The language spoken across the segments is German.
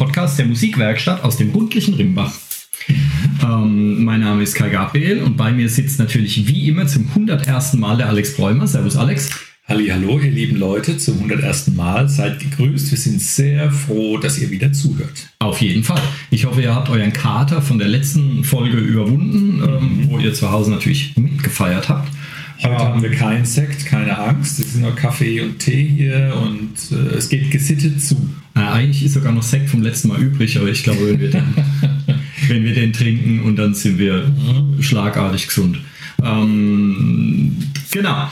Podcasts der Musikwerkstatt aus dem buntlichen Rimbach. Ähm, mein Name ist Kai Gabriel und bei mir sitzt natürlich wie immer zum 101. Mal der Alex Bräumer. Servus Alex. Hallo, ihr lieben Leute, zum 101. Mal. Seid gegrüßt. Wir sind sehr froh, dass ihr wieder zuhört. Auf jeden Fall. Ich hoffe, ihr habt euren Kater von der letzten Folge überwunden, ähm, wo ihr zu Hause natürlich mitgefeiert habt. Heute haben wir keinen Sekt, keine Angst. Es sind nur Kaffee und Tee hier und äh, es geht gesittet zu. Äh, eigentlich ist sogar noch Sekt vom letzten Mal übrig, aber ich glaube, wenn wir den, wenn wir den trinken und dann sind wir mhm. schlagartig gesund. Ähm, genau.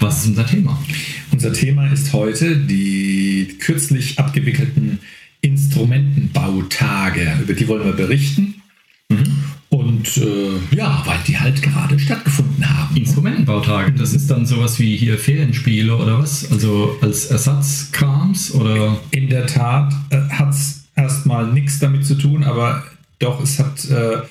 Was ist unser Thema? Unser Thema ist heute die kürzlich abgewickelten Instrumentenbautage. Über die wollen wir berichten. Mhm. Äh, ja, weil die halt gerade stattgefunden haben. Instrumentenbautage, das ist dann sowas wie hier Ferienspiele oder was? Also als Ersatzkrams oder? In der Tat äh, hat es erstmal nichts damit zu tun, aber doch, es hat, äh,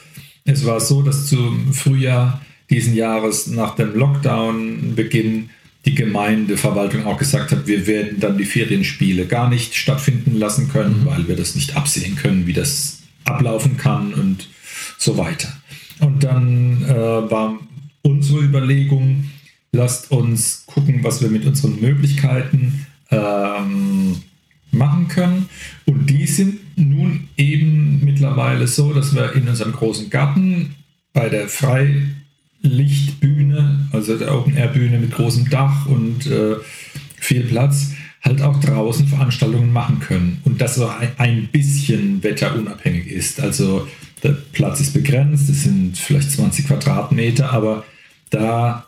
es war so, dass zum Frühjahr diesen Jahres nach dem Lockdown-Beginn die Gemeindeverwaltung auch gesagt hat, wir werden dann die Ferienspiele gar nicht stattfinden lassen können, mhm. weil wir das nicht absehen können, wie das ablaufen kann und so weiter. Und dann äh, war unsere Überlegung, lasst uns gucken, was wir mit unseren Möglichkeiten ähm, machen können. Und die sind nun eben mittlerweile so, dass wir in unserem großen Garten bei der Freilichtbühne, also der Open-Air-Bühne mit großem Dach und äh, viel Platz, halt auch draußen Veranstaltungen machen können. Und das so ein bisschen wetterunabhängig ist. Also der Platz ist begrenzt, es sind vielleicht 20 Quadratmeter, aber da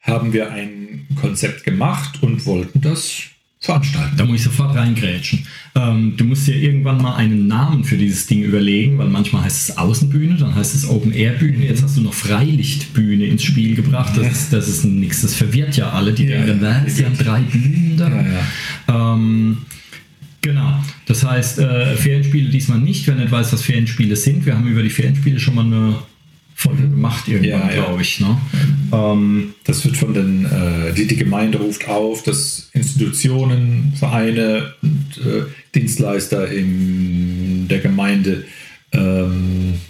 haben wir ein Konzept gemacht und wollten das veranstalten. Da muss ich sofort reingrätschen. Ähm, du musst dir irgendwann mal einen Namen für dieses Ding überlegen, weil manchmal heißt es Außenbühne, dann heißt es Open-Air-Bühne, jetzt hast du noch Freilichtbühne ins Spiel gebracht. Das ist, das ist nichts, das verwirrt ja alle, die ja, denken, was, die haben drei Bühnen da. Ja, ja. Ähm, Genau. Das heißt, äh, Ferienspiele diesmal nicht, wer nicht weiß, was Ferienspiele sind. Wir haben über die Ferienspiele schon mal eine Folge gemacht irgendwann, ja, glaube ich. Ne? Ähm, das wird von den, äh, die, die Gemeinde ruft auf, dass Institutionen, Vereine und äh, Dienstleister in der Gemeinde ähm,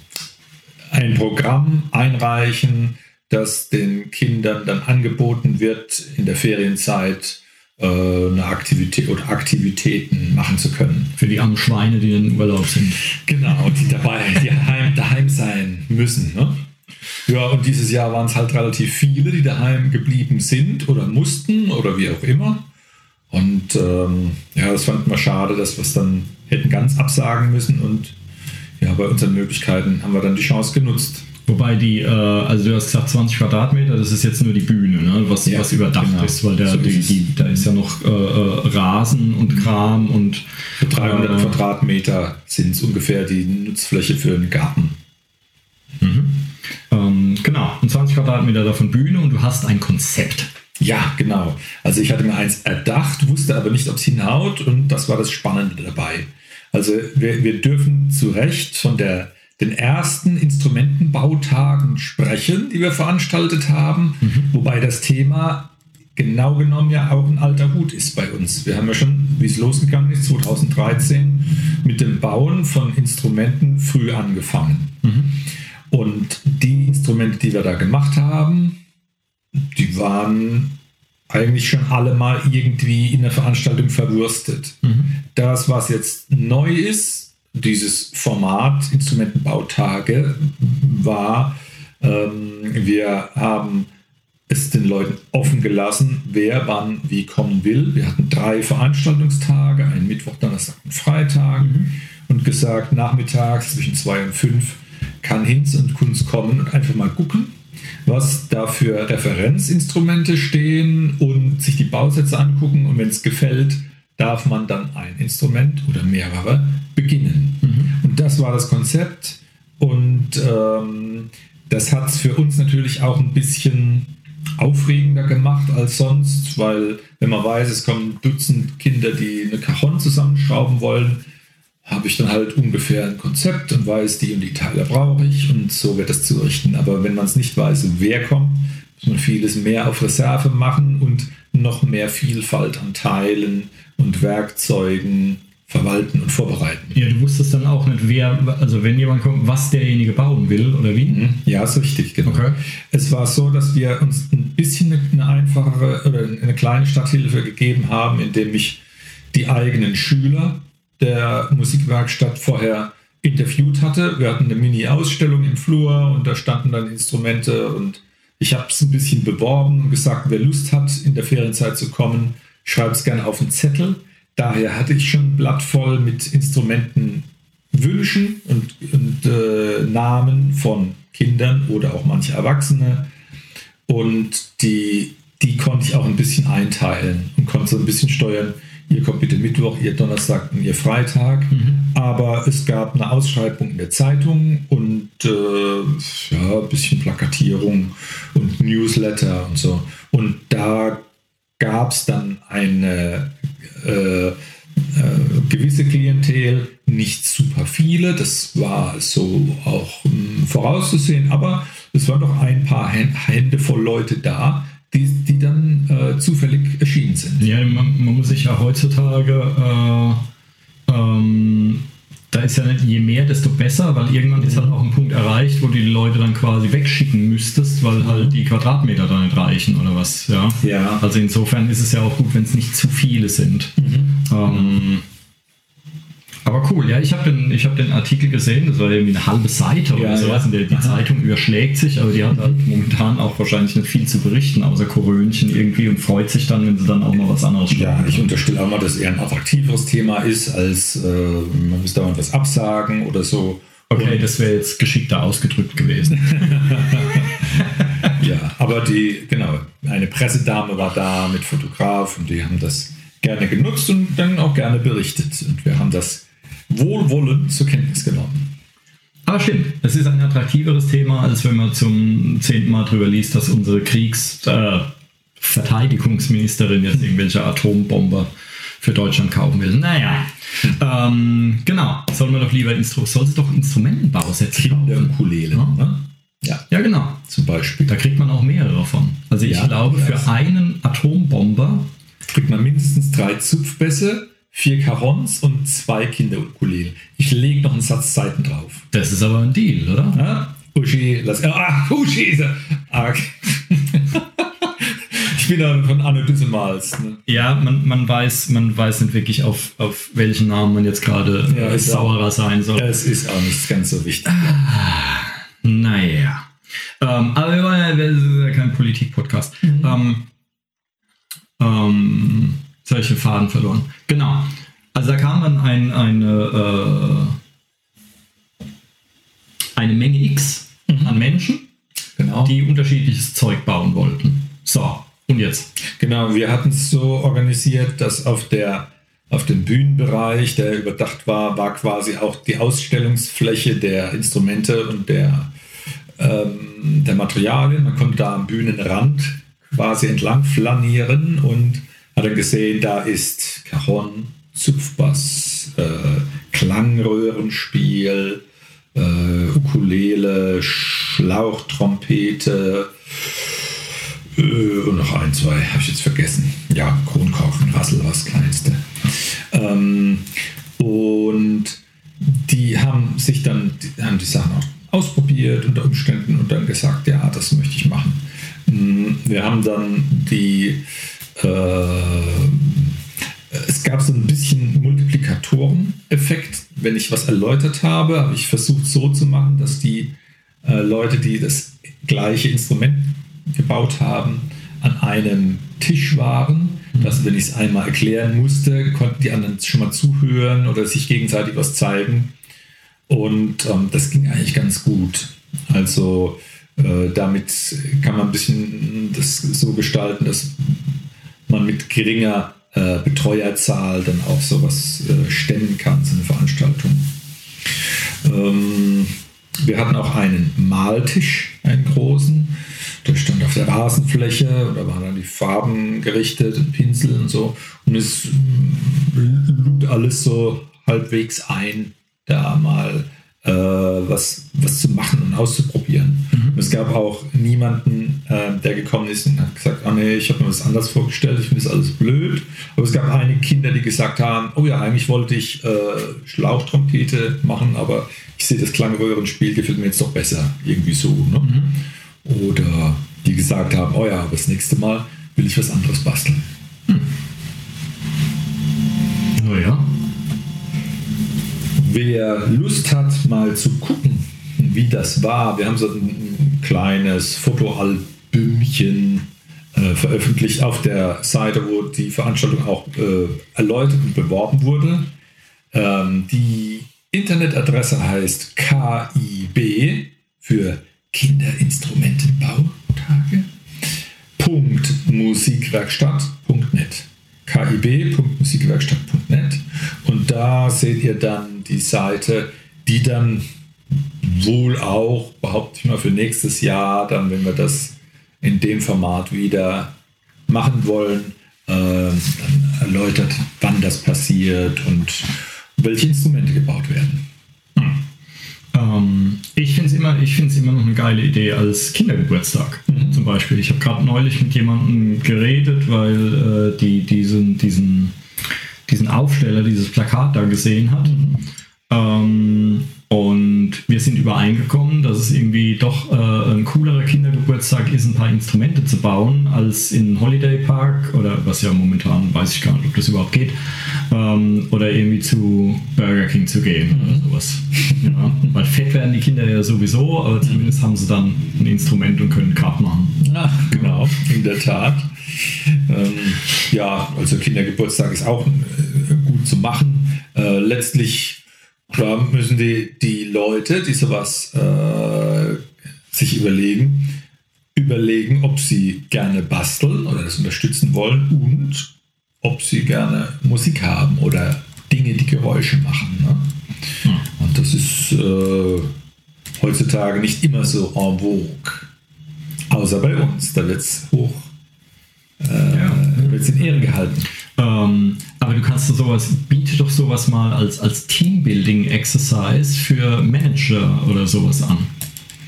ein Programm einreichen, das den Kindern dann angeboten wird in der Ferienzeit eine Aktivität oder Aktivitäten machen zu können. Für die armen Schweine, die in Urlaub sind. Genau, die dabei, die daheim, daheim sein müssen. Ne? Ja, und dieses Jahr waren es halt relativ viele, die daheim geblieben sind oder mussten oder wie auch immer. Und ähm, ja, das fanden wir schade, dass wir es dann hätten ganz absagen müssen. Und ja, bei unseren Möglichkeiten haben wir dann die Chance genutzt. Wobei die, äh, also du hast gesagt 20 Quadratmeter, das ist jetzt nur die Bühne, ne? was, ja, was überdacht genau. ist, weil der, so die, die, da ist ja noch äh, äh Rasen und mhm. Kram und. Für 300 äh, Quadratmeter sind es ungefähr die Nutzfläche für einen Garten. Mhm. Ähm, genau, und 20 Quadratmeter davon Bühne und du hast ein Konzept. Ja, genau. Also ich hatte mir eins erdacht, wusste aber nicht, ob es hinhaut und das war das Spannende dabei. Also wir, wir dürfen zu Recht von der den ersten Instrumentenbautagen sprechen, die wir veranstaltet haben, mhm. wobei das Thema genau genommen ja auch ein alter Hut ist bei uns. Wir haben ja schon, wie es losgegangen ist, 2013 mit dem Bauen von Instrumenten früh angefangen. Mhm. Und die Instrumente, die wir da gemacht haben, die waren eigentlich schon alle mal irgendwie in der Veranstaltung verwurstet. Mhm. Das, was jetzt neu ist, dieses Format Instrumentenbautage war, ähm, wir haben es den Leuten offen gelassen, wer wann wie kommen will. Wir hatten drei Veranstaltungstage, einen Mittwoch, Donnerstag und Freitag mhm. und gesagt, nachmittags zwischen zwei und fünf kann Hinz und Kunst kommen und einfach mal gucken, was da für Referenzinstrumente stehen und sich die Bausätze angucken und wenn es gefällt, darf man dann ein Instrument oder mehrere beginnen. Mhm. Und das war das Konzept und ähm, das hat es für uns natürlich auch ein bisschen aufregender gemacht als sonst, weil wenn man weiß, es kommen Dutzend Kinder, die eine Cajon zusammenschrauben wollen, habe ich dann halt ungefähr ein Konzept und weiß, die und die Teile brauche ich und so wird das zurichten. Aber wenn man es nicht weiß, wer kommt, muss man vieles mehr auf Reserve machen und noch mehr Vielfalt an Teilen und Werkzeugen verwalten und vorbereiten. Ja, du wusstest dann auch nicht, wer, also wenn jemand kommt, was derjenige bauen will oder wie? Mhm. Ja, ist richtig, genau. Okay. Es war so, dass wir uns ein bisschen eine, einfachere oder eine kleine Starthilfe gegeben haben, indem ich die eigenen Schüler der Musikwerkstatt vorher interviewt hatte. Wir hatten eine Mini-Ausstellung im Flur und da standen dann Instrumente und ich habe es ein bisschen beworben und gesagt, wer Lust hat, in der Ferienzeit zu kommen, schreibt es gerne auf einen Zettel. Daher hatte ich schon ein Blatt voll mit Instrumenten Wünschen und, und äh, Namen von Kindern oder auch manche Erwachsene. Und die, die konnte ich auch ein bisschen einteilen und konnte so ein bisschen steuern. Ihr kommt bitte Mittwoch, ihr Donnerstag und ihr Freitag. Mhm. Aber es gab eine Ausschreibung in der Zeitung und äh, ja, ein bisschen Plakatierung und Newsletter und so. Und da gab es dann eine äh, äh, gewisse Klientel, nicht super viele, das war so auch ähm, vorauszusehen, aber es waren doch ein paar Hände voll Leute da, die, die dann äh, zufällig erschienen sind. Ja, man, man muss sich ja heutzutage äh, ähm, da ist ja nicht je mehr, desto besser, weil irgendwann ist halt auch ein Punkt erreicht, wo du die Leute dann quasi wegschicken müsstest, weil halt die Quadratmeter da nicht reichen oder was. Ja. Ja. Also insofern ist es ja auch gut, wenn es nicht zu viele sind. Ähm, aber cool, ja, ich habe den, ich hab den Artikel gesehen, das war irgendwie eine halbe Seite oder Ja, sowas, ja. und der, die Zeitung überschlägt sich, aber die hat halt momentan auch wahrscheinlich nicht viel zu berichten, außer Korönchen irgendwie und freut sich dann, wenn sie dann auch mal was anderes Ja, ich unterstelle auch mal, dass es eher ein attraktiveres Thema ist, als äh, man muss dauernd was absagen oder so. Okay, das wäre jetzt geschickter ausgedrückt gewesen. Ja, aber die, genau, eine Pressedame war da mit Fotograf und die haben das gerne genutzt und dann auch gerne berichtet. Und wir haben das wohlwollend zur Kenntnis genommen. Aber stimmt, es ist ein attraktiveres Thema, als wenn man zum zehnten Mal drüber liest, dass unsere Kriegs-, äh, jetzt irgendwelche Atombomber für Deutschland kaufen will. Naja, ähm, genau. Sollen wir doch lieber Instru soll es doch Instrumentenbausätze kaufen? Kinderukulele. Ja. Ne? Ja, Ja, genau. zum Beispiel. Da kriegt man auch mehrere von. Also ich Ja, glaube, für einen Atombomber, Kriegt man mindestens drei Zupfbässe, vier Carons und zwei Kinderukulele. Ich lege noch einen Satz Seiten drauf. das ist aber ein Deal, oder? Ja? Uschi, lass. Ah, Uschi ist er. Ah, okay. ich bin dann von Anno Düssemals. Ne? Ja, man, man, weiß, man weiß nicht wirklich, auf, auf welchen Namen man jetzt gerade Ja, ist sauerer sein soll. Es ist auch nicht ganz so wichtig. Naja. Ähm, aber wir wollen ja, das ist ja kein Politik-Podcast. Ähm, ähm, solche Faden verloren. Genau. Also da kam dann ein, eine, äh, eine Menge X an Menschen, Genau. die unterschiedliches Zeug bauen wollten. So, und jetzt? Genau, wir hatten es so organisiert, dass auf der auf dem Bühnenbereich, der überdacht war, war quasi auch die Ausstellungsfläche der Instrumente und der, ähm, der Materialien. Man konnte da am Bühnenrand quasi entlang flanieren und hat dann gesehen, da ist Cajon, Zupfbass, äh, Klangröhrenspiel, äh, Ukulele, Schlauchtrompete, äh, und noch ein, zwei habe ich jetzt vergessen. Wenn ich was erläutert habe, habe ich versucht so zu machen, dass die äh, Leute, die das gleiche Instrument gebaut haben, an einem Tisch waren. Dass, wenn ich es einmal erklären musste, konnten die anderen schon mal zuhören oder sich gegenseitig was zeigen. Und ähm, das ging eigentlich ganz gut. Also äh, damit kann man ein bisschen das so gestalten, dass man mit geringer äh, Betreuerzahl dann auch sowas äh, stemmen kann, so eine Veranstaltung. Ähm, wir hatten auch einen Maltisch, einen großen. Der stand auf der Rasenfläche und da waren dann die Farben gerichtet und Pinsel und so. Und es mm, lud alles so halbwegs ein, da mal äh, was, was zu machen und auszuprobieren. Und es gab auch niemanden, äh, der gekommen ist und hat gesagt, ah nee, ich habe mir was anderes vorgestellt, ich finde das alles blöd. Aber es gab einige Kinder, die gesagt haben, oh ja, eigentlich wollte ich äh, Schlauchtrompete machen, aber ich sehe das Klangröhrenspiel gefällt mir jetzt doch besser, irgendwie so. Ne? Mhm. Oder die gesagt haben, oh ja, aber das nächste Mal will ich was anderes basteln. Hm. Naja. Wer Lust hat, mal zu gucken, wie das war, wir haben so ein kleines Fotoalbümchen äh, veröffentlicht auf der Seite, wo die Veranstaltung auch äh, erläutert und beworben wurde. Ähm, die Internetadresse heißt KIB für Kinderinstrumentenbautage. Musikwerkstatt.net kib.musikwerkstatt.net und da seht ihr dann die Seite, die dann wohl auch, behaupte ich mal, für nächstes Jahr, dann, wenn wir das in dem Format wieder machen wollen, äh, dann erläutert, wann das passiert und welche Instrumente gebaut werden. Ähm, ich finde es immer, immer noch eine geile Idee als Kindergeburtstag mhm. zum Beispiel. Ich habe gerade neulich mit jemandem geredet, weil äh, die diesen, diesen, diesen Aufsteller, dieses Plakat da gesehen hat. Mhm. Ähm, sind übereingekommen, dass es irgendwie doch äh, ein coolerer Kindergeburtstag ist, ein paar Instrumente zu bauen, als in Holiday Park oder was ja momentan weiß ich gar nicht, ob das überhaupt geht, ähm, oder irgendwie zu Burger King zu gehen mhm. oder sowas. Ja, weil fett werden die Kinder ja sowieso, aber zumindest haben sie dann ein Instrument und können Kart machen. Ja, genau, in der Tat. Ähm, ja, also Kindergeburtstag ist auch äh, gut zu machen. Äh, letztlich Klar müssen die, die Leute, die sowas äh, sich überlegen, überlegen, ob sie gerne basteln oder das unterstützen wollen und ob sie gerne Musik haben oder Dinge, die Geräusche machen. Ne? Hm. Und das ist äh, heutzutage nicht immer so en vogue. Außer bei uns, da wird es hoch, äh, ja. wird in Ehre gehalten. Ähm, aber du kannst sowas, biete doch sowas mal als, als Teambuilding-Exercise für Manager oder sowas an.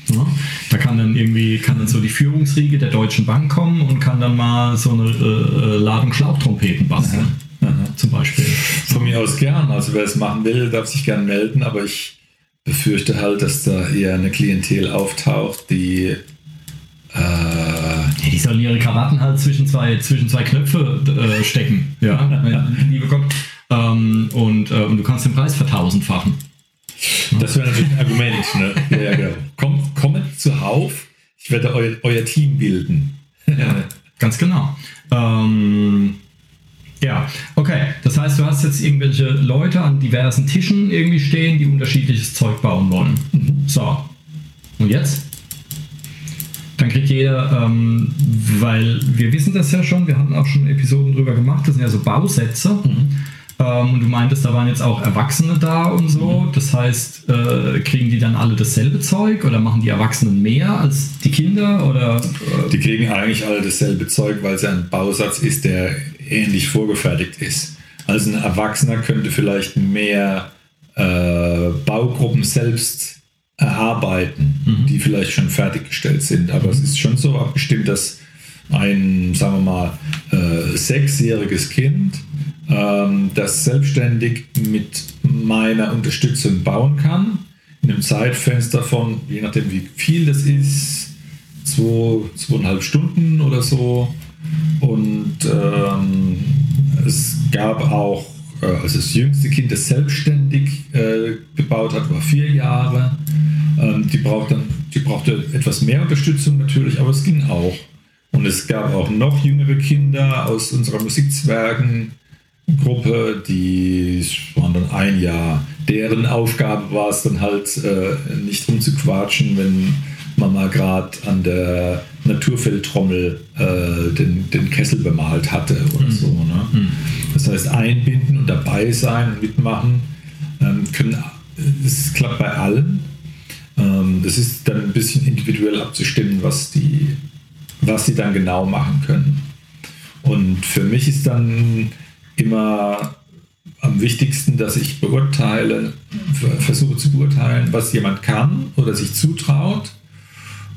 Ja? Da kann dann irgendwie, kann dann so die Führungsriege der Deutschen Bank kommen und kann dann mal so eine äh, äh Ladung Schlauchtrompeten basteln. Aha. Aha. Zum Beispiel. Von mir aus gern. Also wer es machen will, darf sich gern melden, aber ich befürchte halt, dass da eher eine Klientel auftaucht, die äh, die sollen ihre Krawatten halt zwischen zwei, zwischen zwei Knöpfe äh, stecken. Ja, liebe Gott. Ähm, und, äh, und du kannst den Preis vertausendfachen. Das wäre natürlich ein Argument. Ne? Ja, ja, genau. Kommt, kommt zuhauf, ich werde euer, euer Team bilden. ja, ganz genau. Ähm, ja, okay. Das heißt, du hast jetzt irgendwelche Leute an diversen Tischen irgendwie stehen, die unterschiedliches Zeug bauen wollen. Mhm. So. Und jetzt? Dann kriegt jeder, ähm, weil wir wissen das ja schon, wir hatten auch schon Episoden drüber gemacht, das sind ja so Bausätze. Mhm. Ähm, und du meintest, da waren jetzt auch Erwachsene da und so. Mhm. Das heißt, äh, kriegen die dann alle dasselbe Zeug oder machen die Erwachsenen mehr als die Kinder? Oder, äh? Die kriegen eigentlich alle dasselbe Zeug, weil es ein Bausatz ist, der ähnlich vorgefertigt ist. Also ein Erwachsener könnte vielleicht mehr äh, Baugruppen selbst erarbeiten, mhm. die vielleicht schon fertiggestellt sind. Aber es ist schon so abgestimmt, dass ein, sagen wir mal, äh, sechsjähriges Kind, ähm, das selbstständig mit meiner Unterstützung bauen kann, in einem Zeitfenster von, je nachdem wie viel das ist, zwei, zweieinhalb Stunden oder so. Und ähm, es gab auch, also das jüngste Kind, das selbstständig äh, gebaut hat, war vier Jahre. Ähm, die, braucht dann, die brauchte etwas mehr Unterstützung natürlich, aber es ging auch. Und es gab auch noch jüngere Kinder aus unserer Musikzwergengruppe, die waren dann ein Jahr. Deren Aufgabe war es dann halt äh, nicht rumzuquatschen, wenn man mal gerade an der Naturfeldtrommel äh, den, den Kessel bemalt hatte oder mhm. so. Ne? Mhm. Das heißt, einbinden und dabei sein und mitmachen ähm, können, das klappt bei allen. Ähm, das ist dann ein bisschen individuell abzustimmen, was die, was sie dann genau machen können. Und für mich ist dann immer am wichtigsten, dass ich beurteile, versuche zu beurteilen, was jemand kann oder sich zutraut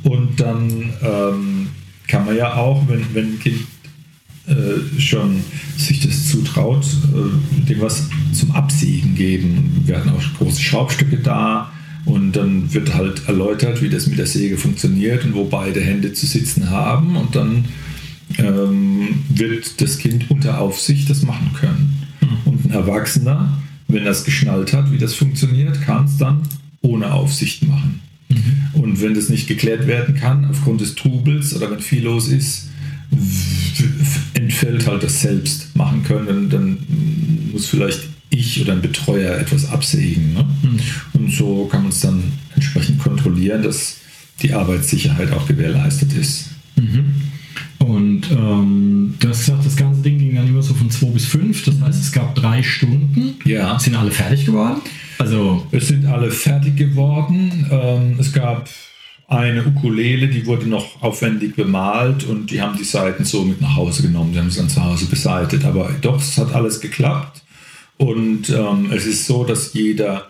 Und dann ähm, kann man ja auch, wenn, wenn ein Kind äh, schon sich das zutraut, äh, dem was zum Absägen geben. Wir hatten auch große Schraubstücke da und dann wird halt erläutert, wie das mit der Säge funktioniert und wo beide Hände zu sitzen haben und dann ähm, wird das Kind unter Aufsicht das machen können. Mhm. Und ein Erwachsener, wenn es geschnallt hat, wie das funktioniert, kann es dann ohne Aufsicht machen. Mhm. Und wenn das nicht geklärt werden kann, aufgrund des Trubels oder wenn viel los ist, entfällt halt das selbst machen können. Dann muss vielleicht ich oder ein Betreuer etwas absägen. Ne? Mhm. Und so kann man es dann entsprechend kontrollieren, dass die Arbeitssicherheit auch gewährleistet ist. Mhm. Und ähm, gesagt, das ganze Ding ging dann immer so von 2 bis 5. Das heißt, es gab drei Stunden. Ja. Sind alle fertig geworden? Also es sind alle fertig geworden. Ähm, es gab eine Ukulele, die wurde noch aufwendig bemalt und die haben die Seiten so mit nach Hause genommen. Die haben sie dann zu Hause beseitet. Aber doch, es hat alles geklappt. Und ähm, es ist so, dass jeder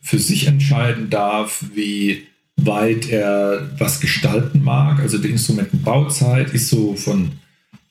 für sich entscheiden darf, wie weit er was gestalten mag. Also die Instrumentenbauzeit ist so von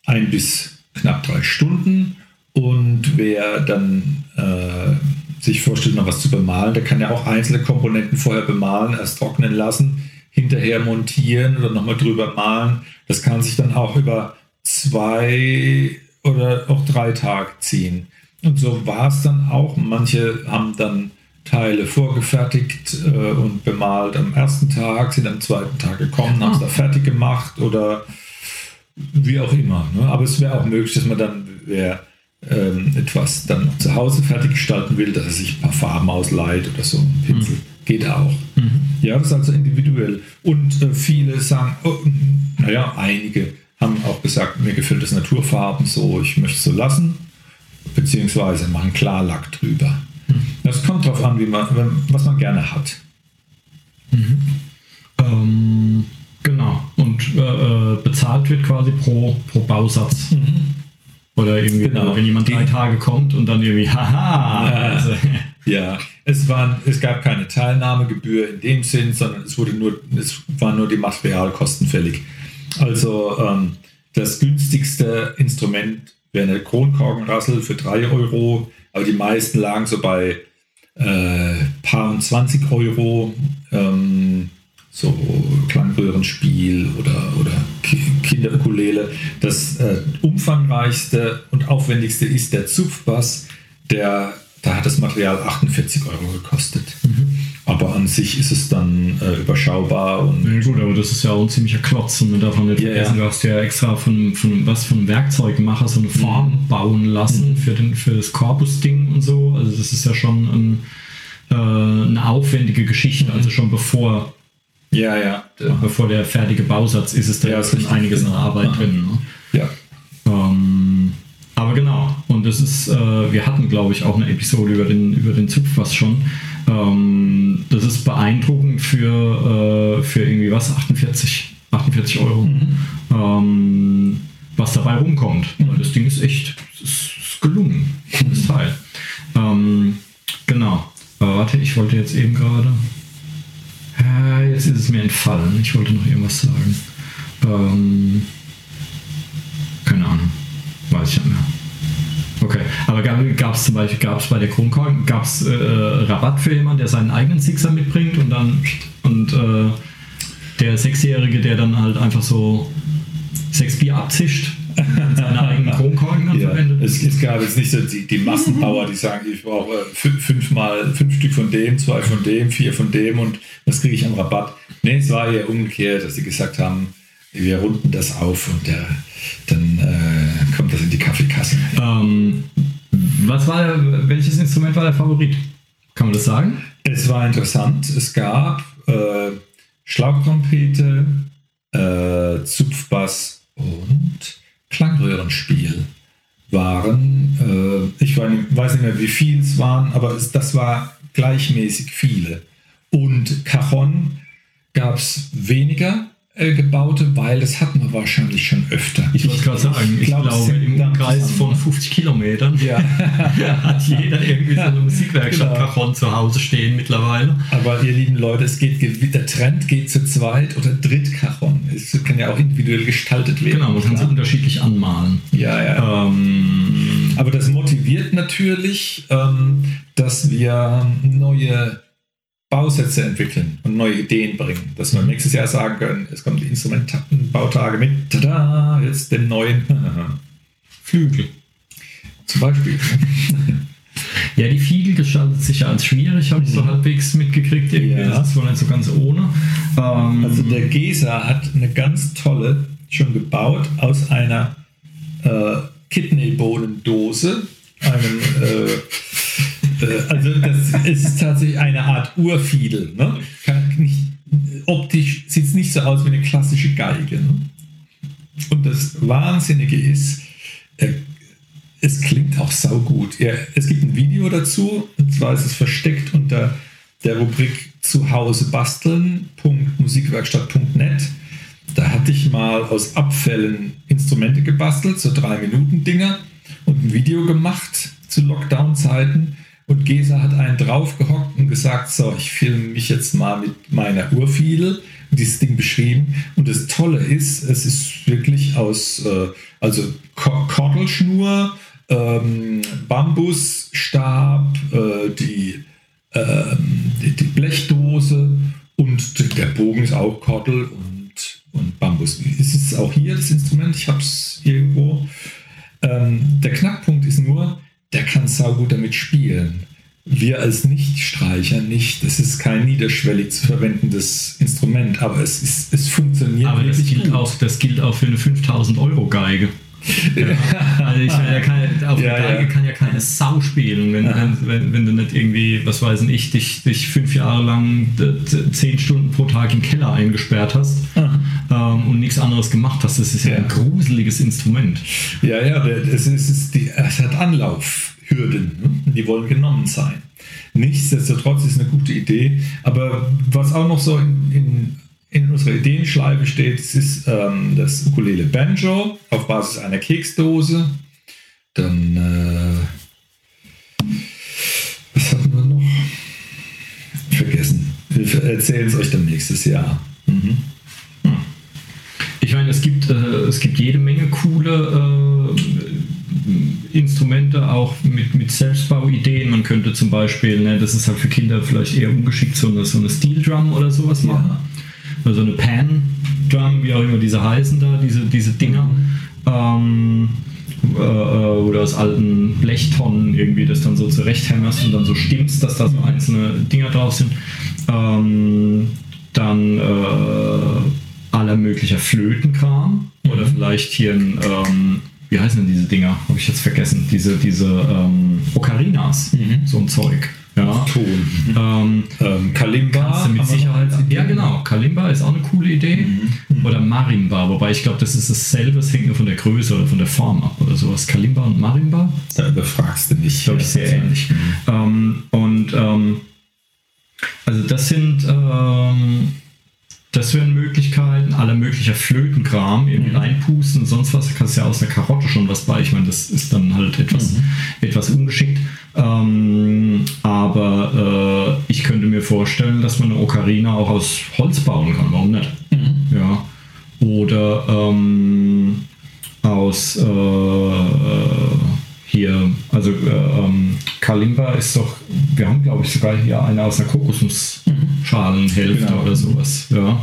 ein bis knapp drei Stunden. Und wer dann äh, sich vorstellt, noch was zu bemalen, der kann ja auch einzelne Komponenten vorher bemalen, erst trocknen lassen hinterher montieren oder nochmal drüber malen. Das kann sich dann auch über zwei oder auch drei Tage ziehen. Und so war es dann auch. Manche haben dann Teile vorgefertigt äh, und bemalt am ersten Tag, sind am zweiten Tag gekommen, haben es da fertig gemacht oder wie auch immer. Ne? Aber es wäre auch möglich, dass man dann, wer ähm, etwas dann noch zu Hause fertig gestalten will, dass er sich ein paar Farben ausleiht oder so, Pinsel. Mhm. Geht auch. Mhm. Ja, das ist also individuell. Und äh, viele sagen, oh, naja, einige haben auch gesagt, mir gefällt das Naturfarben so, ich möchte es so lassen, beziehungsweise machen Klarlack drüber. Mhm. Das kommt darauf an, wie man, was man gerne hat. Mhm. Ähm, genau. Und äh, äh, bezahlt wird quasi pro, pro Bausatz. Mhm. Oder irgendwie, genau. wenn jemand drei Tage kommt und dann irgendwie, haha. Ja, also. ja. Es, waren, es gab keine Teilnahmegebühr in dem Sinn, sondern es, wurde nur, es waren nur die Materialkosten fällig. Also ähm, das günstigste Instrument wäre eine Kronkorkenrassel für 3 Euro, aber die meisten lagen so bei äh, paar und 20 Euro. Ähm, so Klangröhrenspiel oder, oder Kinderukulele. Das äh, umfangreichste und aufwendigste ist der Zupfbass, der da hat das Material 48 Euro gekostet. Mhm. Aber an sich ist es dann äh, überschaubar. Und ja, gut, aber das ist ja auch ein ziemlicher Klotz. Und man darf nicht ja, vergessen, ja. du hast ja extra von, von was von Werkzeugmacher so eine Form mhm. bauen lassen mhm. für, den, für das Korpusding und so. Also das ist ja schon ein, äh, eine aufwendige Geschichte, also schon bevor ja, ja. Bevor der fertige Bausatz ist, ist da ja, ist einiges an Arbeit drin. Ne? Ja. Ähm, aber genau, und das ist, äh, wir hatten, glaube ich, auch eine Episode über den, über den Zupfbass schon. Ähm, das ist beeindruckend für, äh, für irgendwie was, 48, 48 Euro, mhm. ähm, was dabei rumkommt. Mhm. Das Ding ist echt, ist gelungen, das Teil. Ähm, genau. Aber warte, ich wollte jetzt eben gerade. Äh, jetzt ist es mir entfallen. Ich wollte noch irgendwas sagen. Ähm, keine Ahnung. Weiß ich nicht mehr. Okay, aber gab es zum Beispiel gab's bei der Kronkorken gab es äh, Rabatt für jemanden, der seinen eigenen Sixer mitbringt und dann und äh, der Sechsjährige, der dann halt einfach so sechs Bier abzischt seine eigenen Kronkorken ja, verwendet. Es, es, gab jetzt nicht so die, die Massenbauer, die sagen, ich brauche fünf, fünfmal fünf Stück von dem, zwei von dem, vier von dem und das kriege ich am Rabatt. Nee, es war eher umgekehrt, dass sie gesagt haben, wir runden das auf und der, dann äh, kommt das in die Kaffeekasse. Ähm, was war, welches Instrument war der Favorit? Kann man das sagen? Es war interessant. Es gab äh, Schlauchtrompete, äh, Zupfbass und Klangröhrenspiel waren, äh, ich weiß nicht mehr, wie viel es waren, aber es, das war gleichmäßig viele. Und Cajon gab es weniger. Äh, gebaute, weil das hatten wir wahrscheinlich schon öfter. Ich wollte gerade sagen, ich, glaub, glaube, es im Umkreis von ne? 50 Kilometern Ja. hat jeder irgendwie so eine Musikwerkstatt Genau. Cajon zu Hause stehen mittlerweile. Aber ihr lieben Leute, es geht, der Trend geht zu zweit oder Drittcajon. Es kann ja auch individuell gestaltet werden. Genau, man kann sie klar. unterschiedlich anmalen. Ja, ja. Ähm, Aber das motiviert natürlich, ähm, dass wir neue Bausätze entwickeln und neue Ideen bringen. Dass wir nächstes Jahr sagen können, es kommen die Instrumentenbautage mit, tada, jetzt den neuen Flügel. zum Beispiel. Ja, die Fiegel gestaltet sich ja als schwierig, habe ich so halbwegs mitgekriegt. Irgendwie. Mhm. Ja. Das ist wohl nicht so ganz ohne. Ähm, Also der Gesa hat eine ganz tolle schon gebaut aus einer äh, Kidneybohnendose. Einem, äh, also das ist tatsächlich eine Art Urfiedel. Ne? Nicht, optisch sieht es nicht so aus wie eine klassische Geige. Ne? Und das Wahnsinnige ist, äh, es klingt auch saugut. Ja, es gibt ein Video dazu, und zwar ist es versteckt unter der Rubrik Zuhause basteln.musikwerkstatt.net. Da hatte ich mal aus Abfällen Instrumente gebastelt, so drei Minuten Dinger und ein Video gemacht zu Lockdown-Zeiten. Und Gesa hat einen draufgehockt und gesagt, so, ich filme mich jetzt mal mit meiner Urfiedel dieses Ding beschrieben. Und das Tolle ist, es ist wirklich aus, äh, also Ko- Kordel-Schnur, ähm, Bambusstab, äh, die, ähm, die Blechdose und der Bogen ist auch Kordel und, und Bambus. Es ist auch hier das Instrument, ich habe es irgendwo. Ähm, der Knackpunkt ist nur, der kann saugut damit spielen. Wir als Nichtstreicher nicht. Es ist kein niederschwellig zu verwendendes Instrument, aber es, ist, es funktioniert aber das wirklich gilt, gut. auch, das gilt auch für eine 5000 Euro Geige. Also ich meine, keine, auf Ja, der Geige ja. kann ja keine Sau spielen, wenn, wenn, wenn, wenn du nicht irgendwie, was weiß ich, dich, dich fünf Jahre lang zehn Stunden pro Tag im Keller eingesperrt hast ähm, und nichts anderes gemacht hast. Das ist ja, Ja. ein gruseliges Instrument. Ja, ja, es, ist, es, ist die, es hat Anlaufhürden, ne? Die wollen genommen sein. Nichtsdestotrotz ist es eine gute Idee, aber was auch noch so in, in, in unserer Ideenschleife steht, das ist ähm, das Ukulele Banjo auf Basis einer Keksdose. Dann, äh, was hatten wir noch? Vergessen. Wir erzählen es euch dann nächstes Jahr. Mhm. Ich meine, es gibt, äh, es gibt jede Menge coole äh, Instrumente, auch mit, mit Selbstbauideen. Man könnte zum Beispiel, ne, das ist halt für Kinder vielleicht eher ungeschickt, so eine, so eine Steel Drum oder sowas machen. Also eine Pan Drum, wie auch immer diese heißen da, diese, diese Dinger. Ähm, äh, äh, du aus alten Blechtonnen irgendwie das dann so zurechthämmerst und dann so stimmst, dass da so einzelne Dinger drauf sind. Ähm, dann äh, aller möglicher Flötenkram oder vielleicht hier ein, ähm, wie heißen denn diese Dinger? Habe ich jetzt vergessen. Diese, diese ähm, Ocarinas, so ein Zeug. Ja. Ton. Ähm, Ähm, Kalimba. Kannst du mit Sicherheit. Ja, genau. Kalimba ist auch eine coole Idee. Oder Marimba, wobei ich glaube, das ist dasselbe, es hängt nur von der Größe oder von der Form ab oder sowas. Kalimba und Marimba, Da überfragst du nicht. glaube ich, sehr ähnlich. Ähm, und ähm, also das sind ähm, das wären Möglichkeiten, aller möglicher Flötenkram, irgendwie reinpusten und sonst was. Da kannst du ja aus einer Karotte schon was bei. Ich meine, das ist dann halt etwas, etwas ungeschickt. Ähm, aber äh, ich könnte mir vorstellen, dass man eine Ocarina auch aus Holz bauen kann. Warum nicht? Ja. Oder ähm, aus äh, äh, hier, also äh, ähm, Kalimba ist doch, wir haben glaube ich sogar hier eine aus einer Kokosnussschalenhälfte Genau. oder sowas. Ja.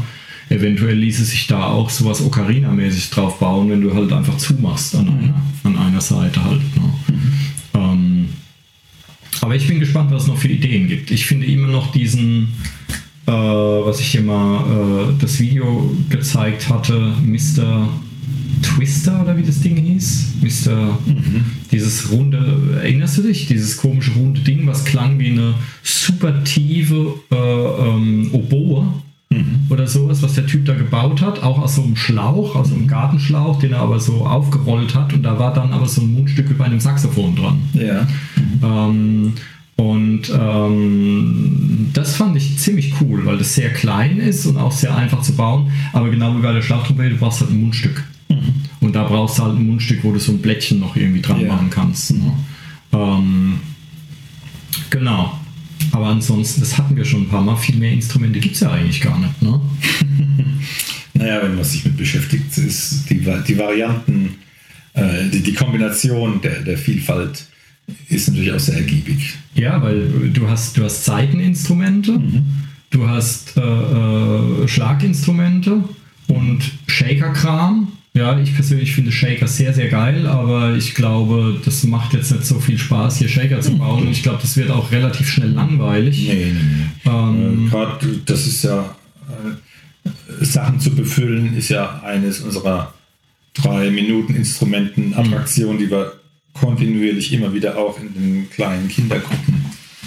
Eventuell ließe sich da auch sowas Ocarina-mäßig drauf bauen, wenn du halt einfach zumachst an, einer, an einer Seite halt. Ne? Ähm, aber ich bin gespannt, was es noch für Ideen gibt. Ich finde immer noch diesen, äh, was ich dir mal äh, das Video gezeigt hatte, Mr. Twister oder wie das Ding hieß. Mr. Dieses runde, erinnerst du dich? Dieses komische runde Ding, was klang wie eine super tiefe äh, ähm, Oboe oder sowas, was der Typ da gebaut hat, auch aus so einem Schlauch, aus so einem Gartenschlauch, den er aber so aufgerollt hat und da war dann aber so ein Mundstück bei einem Saxophon dran. Ja. Ähm, und ähm, das fand ich ziemlich cool, weil das sehr klein ist und auch sehr einfach zu bauen. Aber genau wie bei der Schlagtrompete, du brauchst halt ein Mundstück. Und da brauchst du halt ein Mundstück, wo du so ein Blättchen noch irgendwie dran Ja. machen kannst. Ne? Ähm, genau. Aber ansonsten, das hatten wir schon ein paar Mal, viel mehr Instrumente gibt es ja eigentlich gar nicht. Ne? Naja, wenn man sich mit beschäftigt, ist die, die Varianten, äh, die, die Kombination der, der Vielfalt ist natürlich auch sehr ergiebig. Ja, weil du hast, du hast Saiteninstrumente, du hast äh, äh, Schlaginstrumente und Shaker-Kram. Ja, ich persönlich finde Shaker sehr, sehr geil, aber ich glaube, das macht jetzt nicht so viel Spaß, hier Shaker zu bauen. Und ich glaube, das wird auch relativ schnell langweilig. Nee, nee, nee. Ähm, Äh, Gerade das ist ja, äh, Sachen zu befüllen, ist ja eines unserer drei Minuten Instrumenten-Attraktionen, die wir kontinuierlich immer wieder auch in den kleinen Kindergruppen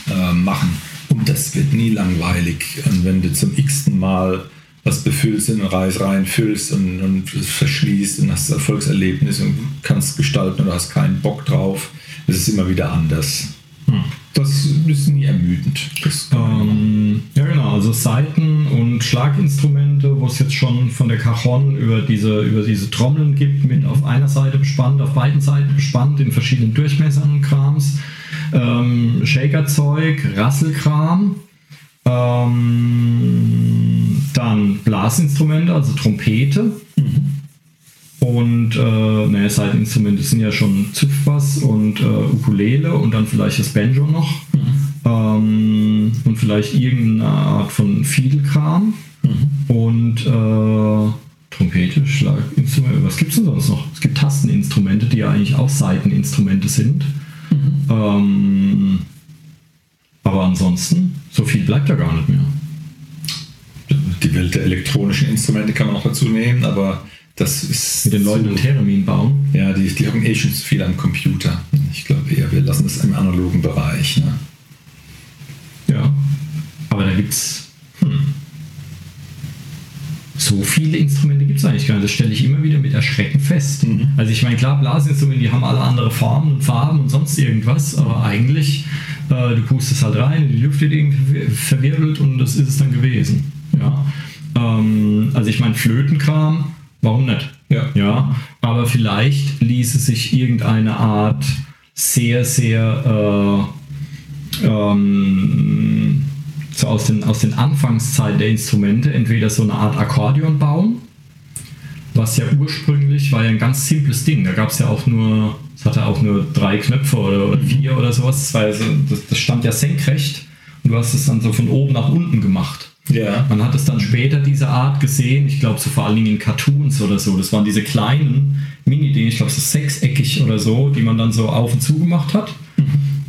äh, machen. Und das wird nie langweilig. Und wenn du zum x-ten Mal was befüllst in den Reis reinfüllst und, und verschließt und hast Erfolgserlebnis und kannst gestalten oder hast keinen Bock drauf, es ist immer wieder anders. Das ist nie ermüdend. Das. Ähm, ja, genau, also Saiten- und Schlaginstrumente, wo es jetzt schon von der Cajon über diese, über diese Trommeln gibt, mit auf einer Seite bespannt, auf beiden Seiten bespannt, in verschiedenen Durchmessern und Krams. Ähm, Shakerzeug, Rasselkram. Ähm, dann Blasinstrumente, also Trompete. Und äh, naja, Seiteninstrumente sind ja schon Zupfbass und äh, Ukulele und dann vielleicht das Banjo noch. Ähm, und vielleicht irgendeine Art von Fiedelkram. Und äh, Trompete, Schlaginstrumente. Was gibt es denn sonst noch? Es gibt Tasteninstrumente, die ja eigentlich auch Seiteninstrumente sind. Ähm, aber ansonsten, so viel bleibt da gar nicht mehr. Die Welt der elektronischen Instrumente kann man noch dazu nehmen, aber das ist. Mit den Leuten so, Theremin bauen. Ja, die, die haben eh schon zu viel am Computer. Ich glaube eher, wir lassen das im analogen Bereich. Ne? Ja. Aber da gibt es. Hm. So viele Instrumente gibt es eigentlich gar nicht. Das stelle ich immer wieder mit Erschrecken fest. Also ich meine, klar, Blasinstrumente, die haben alle andere Formen und Farben und sonst irgendwas, aber eigentlich, äh, du pustest halt rein, die Luft wird irgendwie verwirbelt und das ist es dann gewesen. Ja. Ähm, also ich meine, Flötenkram, warum nicht? Ja. Ja, aber vielleicht ließe sich irgendeine Art sehr, sehr äh, ähm, so aus den, aus den Anfangszeiten der Instrumente entweder so eine Art Akkordeon bauen, was ja ursprünglich war ja ein ganz simples Ding. Da gab es ja auch nur, es hatte auch nur drei Knöpfe oder, oder vier oder sowas. Das, so, das, das stand ja senkrecht und du hast es dann so von oben nach unten gemacht. Ja. Man hat es dann später diese Art gesehen, ich glaube so vor allen Dingen in Cartoons oder so. Das waren diese kleinen Mini-Dinge, ich glaube so sechseckig oder so, die man dann so auf und zu gemacht hat.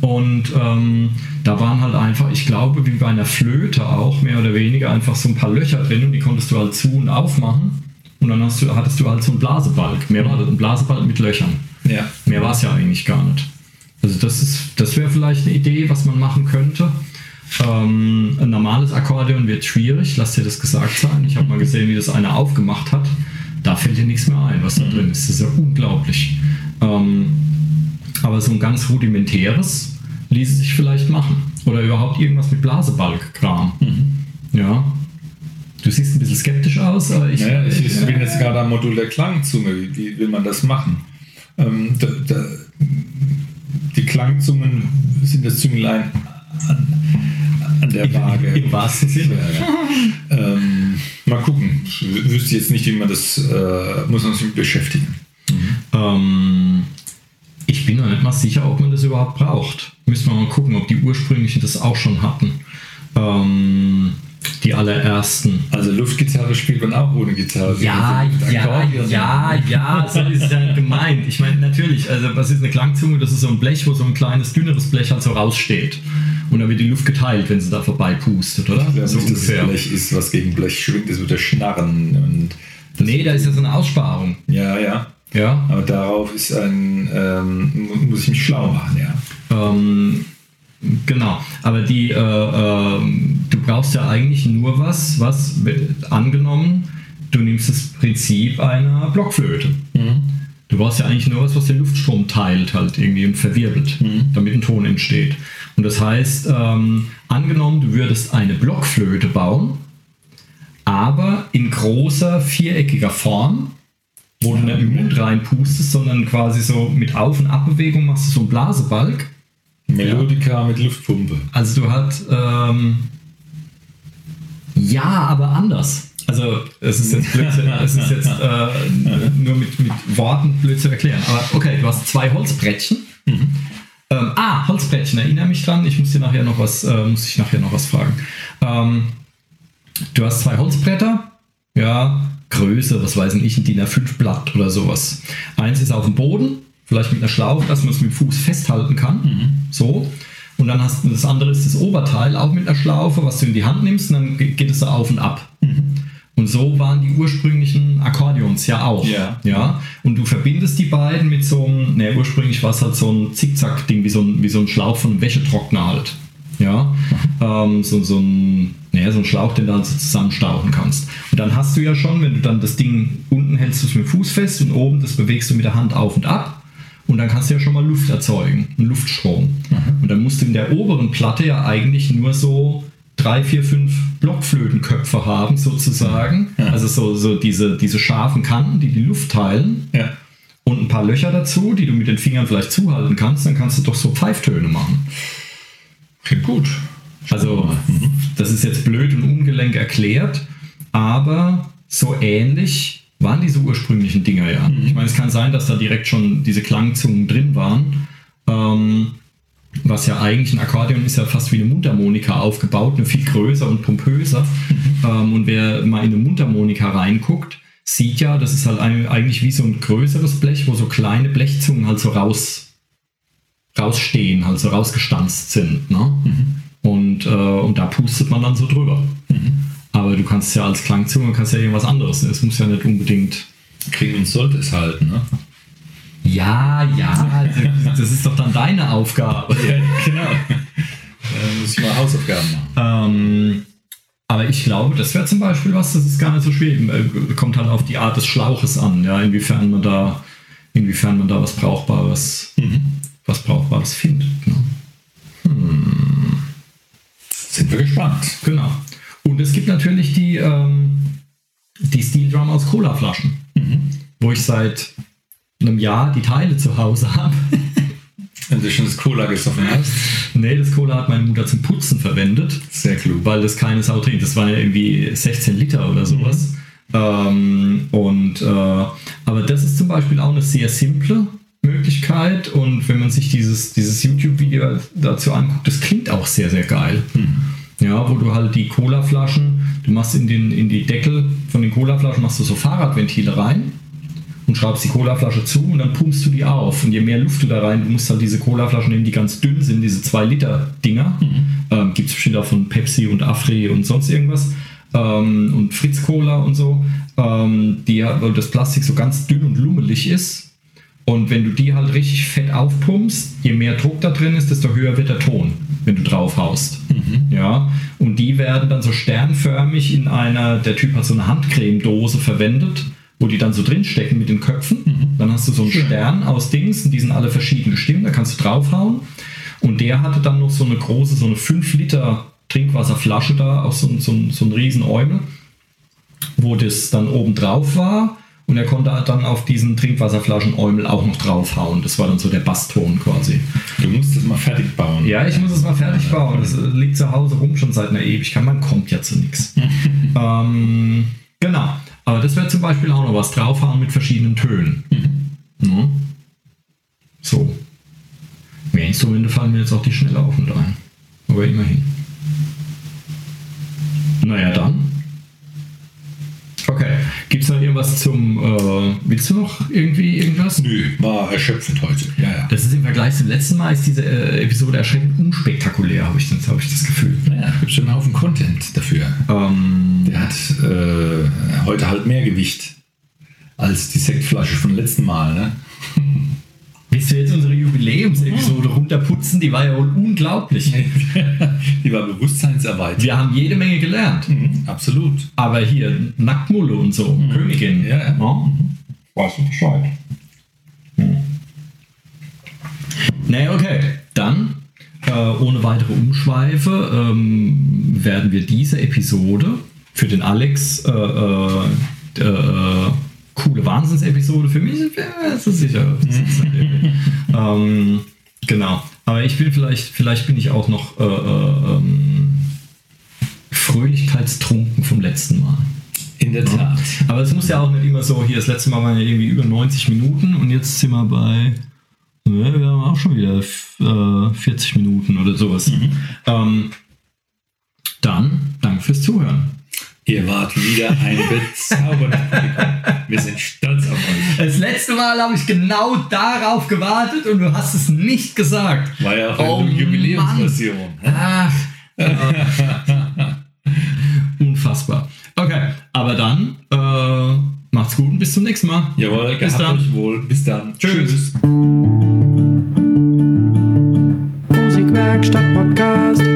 Und ähm, da waren halt einfach, ich glaube, wie bei einer Flöte auch, mehr oder weniger einfach so ein paar Löcher drin und die konntest du halt zu und aufmachen. Und dann hast du, hattest du halt so einen Blasebalg. Mehr war das, ein Blasebalg mit Löchern. Ja. Mehr war es ja eigentlich gar nicht. Also das ist, das wäre vielleicht eine Idee, was man machen könnte. Ähm, ein normales Akkordeon wird schwierig, lass dir das gesagt sein. Ich habe mal gesehen, wie das einer aufgemacht hat. Da fällt dir nichts mehr ein, was da drin ist. Das ist ja unglaublich. Ähm, aber so ein ganz rudimentäres ließe sich vielleicht machen. Oder überhaupt irgendwas mit Blasebalg-Kram. Ja. Du siehst ein bisschen skeptisch aus, aber ich. Ja, ich, ich bin jetzt gerade am Modul der Klangzunge. Wie, wie will man das machen? Ähm, da, da, die Klangzungen sind das Zünglein an, an der Waage. Im wahrsten Sinne. Ja, ja. ähm, mal gucken. Ich wü- wüsste jetzt nicht, wie man das, äh, muss man sich mit beschäftigen. Ähm, ich bin noch nicht mal sicher, ob man das überhaupt braucht. Müssen wir mal gucken, ob die ursprünglichen das auch schon hatten. Ähm, die allerersten. Also Luftgitarre spielt man auch ohne Gitarre. Ja, ja, ja, ja, so ist es ja gemeint. Ich meine, natürlich, also was ist eine Klangzunge? Das ist so ein Blech, wo so ein kleines, dünneres Blech halt so raussteht. Und dann wird die Luft geteilt, wenn sie da vorbei pustet, oder? Ich glaube so es Blech ist, was gegen Blech schwingt, es wird der Schnarren. Und Nee, da ist ja so eine Aussparung. ja, ja. Ja. Aber darauf ist ein, ähm, mu- muss ich mich schlau machen, ja. Ähm, genau, aber die, äh, ähm, du brauchst ja eigentlich nur was, was angenommen, du nimmst das Prinzip einer Blockflöte. Du brauchst ja eigentlich nur was, was den Luftstrom teilt, halt irgendwie und verwirbelt, damit ein Ton entsteht. Und das heißt, ähm, angenommen, du würdest eine Blockflöte bauen, aber in großer viereckiger Form, wo du nicht mit dem Mund reinpustest, sondern quasi so mit Auf- und Abbewegung machst du so einen Blasebalg. Melodika mit Luftpumpe. Also du hast ähm, ja, aber anders. Also es ist jetzt, Blödsinn, es ist jetzt äh, nur mit, mit Worten blöd zu erklären. Aber okay, du hast zwei Holzbrettchen. Ähm, ah, Holzbrettchen, erinnere mich dran. Ich muss dir nachher noch was, äh, muss ich nachher noch was fragen. Ähm, du hast zwei Holzbretter, ja, Größe, was weiß ich, ein DIN A5 Blatt oder sowas. Eins ist auf dem Boden, vielleicht mit einer Schlaufe, dass man es mit dem Fuß festhalten kann. So. Und dann hast du das andere ist das Oberteil, auch mit einer Schlaufe, was du in die Hand nimmst und dann ge- geht es so auf und ab. Und so waren die ursprünglichen Akkordeons ja auch. Ja. ja. Und du verbindest die beiden mit so einem, ne, ursprünglich war es halt so ein Zickzack-Ding, wie so ein, wie so ein Schlauch von Wäschetrockner halt. Ja. Ähm, so, so, ein, ne, so ein Schlauch, den du halt so zusammenstauchen kannst. Und dann hast du ja schon, wenn du dann das Ding unten hältst du es mit dem Fuß fest und oben das bewegst du mit der Hand auf und ab. Und dann kannst du ja schon mal Luft erzeugen, einen Luftstrom. Und dann musst du in der oberen Platte ja eigentlich nur so drei, vier, fünf Blockflötenköpfe haben, sozusagen. Also so, so diese, diese scharfen Kanten, die die Luft teilen. Ja. Und ein paar Löcher dazu, die du mit den Fingern vielleicht zuhalten kannst. Dann kannst du doch so Pfeiftöne machen. Klingt gut. Also, das ist jetzt blöd und ungelenk erklärt, aber so ähnlich waren diese ursprünglichen Dinger ja. Ich meine, es kann sein, dass da direkt schon diese Klangzungen drin waren. Ähm, was ja eigentlich ein Akkordeon ist ja fast wie eine Mundharmonika aufgebaut, nur viel größer und pompöser. Ähm, und wer mal in eine Mundharmonika reinguckt, sieht ja, das ist halt ein, eigentlich wie so ein größeres Blech, wo so kleine Blechzungen halt so raus rausstehen, halt so rausgestanzt sind. Ne? Und, äh, und da pustet man dann so drüber. Aber du kannst ja als Klangzunge kannst ja irgendwas anderes. Es muss ja nicht unbedingt. Kriegen und sollte es halten, ne? Ja, ja, das ist doch dann deine Aufgabe. Ja, genau. Da muss ich mal Hausaufgaben machen. Ähm, aber ich glaube, das wäre zum Beispiel was, das ist gar nicht so schwierig. Äh, Kommt halt auf die Art des Schlauches an, ja, inwiefern man da, inwiefern man da was Brauchbares, was Brauchbares findet. Ne? Sind wir gespannt. Genau. Und es gibt natürlich die, ähm, die Steel Drum aus Colaflaschen, wo ich seit einem Jahr die Teile zu Hause habe. Wenn du schon das Cola gesoffen hast. nee, das Cola hat meine Mutter zum Putzen verwendet, Sehr klug. weil das keine Sau trinkt. Das waren ja irgendwie 16 Liter oder sowas. Ähm, und, äh, aber das ist zum Beispiel auch eine sehr simple Möglichkeit. Und wenn man sich dieses, dieses YouTube-Video dazu anguckt, das klingt auch sehr, sehr geil. Ja, wo du halt die Colaflaschen, du machst in, den, in die Deckel von den Colaflaschen, machst du so Fahrradventile rein und schraubst die Colaflasche zu und dann pumpst du die auf. Und je mehr Luft du da rein, du musst halt diese Colaflaschen nehmen, die ganz dünn sind, diese 2-Liter-Dinger. Ähm, Gibt es bestimmt auch von Pepsi und Afri und sonst irgendwas. Ähm, und Fritz Cola und so. Ähm, die, weil das Plastik so ganz dünn und lummelig ist. Und wenn du die halt richtig fett aufpumpst, je mehr Druck da drin ist, desto höher wird der Ton, wenn du drauf haust. Ja, und die werden dann so sternförmig in einer, der Typ hat so eine Handcremedose verwendet, wo die dann so drinstecken mit den Köpfen. Dann hast du so einen Stern aus Dings und die sind alle verschieden gestimmt, da kannst du draufhauen. Und der hatte dann noch so eine große, so eine 5 Liter Trinkwasserflasche da, auch so, ein- so, so ein riesen Eumel, wo das dann oben drauf war. Und er konnte halt dann auf diesen Trinkwasserflaschen-Eumel auch noch draufhauen. Das war dann so der Basston quasi. Du musst es mal fertig bauen. Ja, ich muss es mal fertig bauen. Das liegt zu Hause rum schon seit einer Ewigkeit. Man kommt ja zu nichts. ähm, genau. Aber das wäre zum Beispiel auch noch was draufhauen mit verschiedenen Tönen. Mhm. So. Mehr Instrumente fallen mir jetzt auch die schnell auf und ein. Aber immerhin. Naja, dann. Okay. Gibt es noch irgendwas zum. Äh, willst du noch irgendwie irgendwas? Nö, war erschöpfend heute. Ja, ja. Das ist im Vergleich zum letzten Mal ist diese äh, Episode erschreckend unspektakulär, habe ich, das- hab ich das Gefühl. Ja, gibt schon einen Haufen Content dafür. Ähm, Der hat äh, heute halt mehr Gewicht als die Sektflasche vom letzten Mal. Ne? willst du jetzt unsere Jubiläumsepisode runterputzen? Die war ja wohl unglaublich. Die war bewusstseinserweitert. Wir haben jede Menge gelernt. Mhm, absolut. Aber hier, Nacktmulle und so, Königin. Ja, ja. Weißt du Bescheid. Hm. Nee, okay. Dann äh, ohne weitere Umschweife ähm, werden wir diese Episode für den Alex äh, äh, äh, coole Wahnsinnsepisode. Für mich ja, ist es sicher. ähm, genau. Aber ich bin vielleicht, vielleicht bin ich auch noch äh, äh, ähm, fröhlichkeitstrunken vom letzten Mal. In der Tat. Aber es muss ja auch nicht immer so, hier das letzte Mal waren ja irgendwie über 90 Minuten und jetzt sind wir bei, ja, wir haben auch schon wieder äh, 40 Minuten oder sowas. Ähm, dann danke fürs Zuhören. Ihr wart wieder ein bezaubernder Publikum. Wir sind stolz auf euch. Das letzte Mal habe ich genau darauf gewartet und du hast es nicht gesagt. War ja auch Oh, eine Jubiläumsversion. Ach. Unfassbar. Okay, aber dann äh, macht's gut und bis zum nächsten Mal. Jawohl, Bis gehabt dann. euch wohl. Bis dann. Tschüss. Musikwerkstatt Podcast.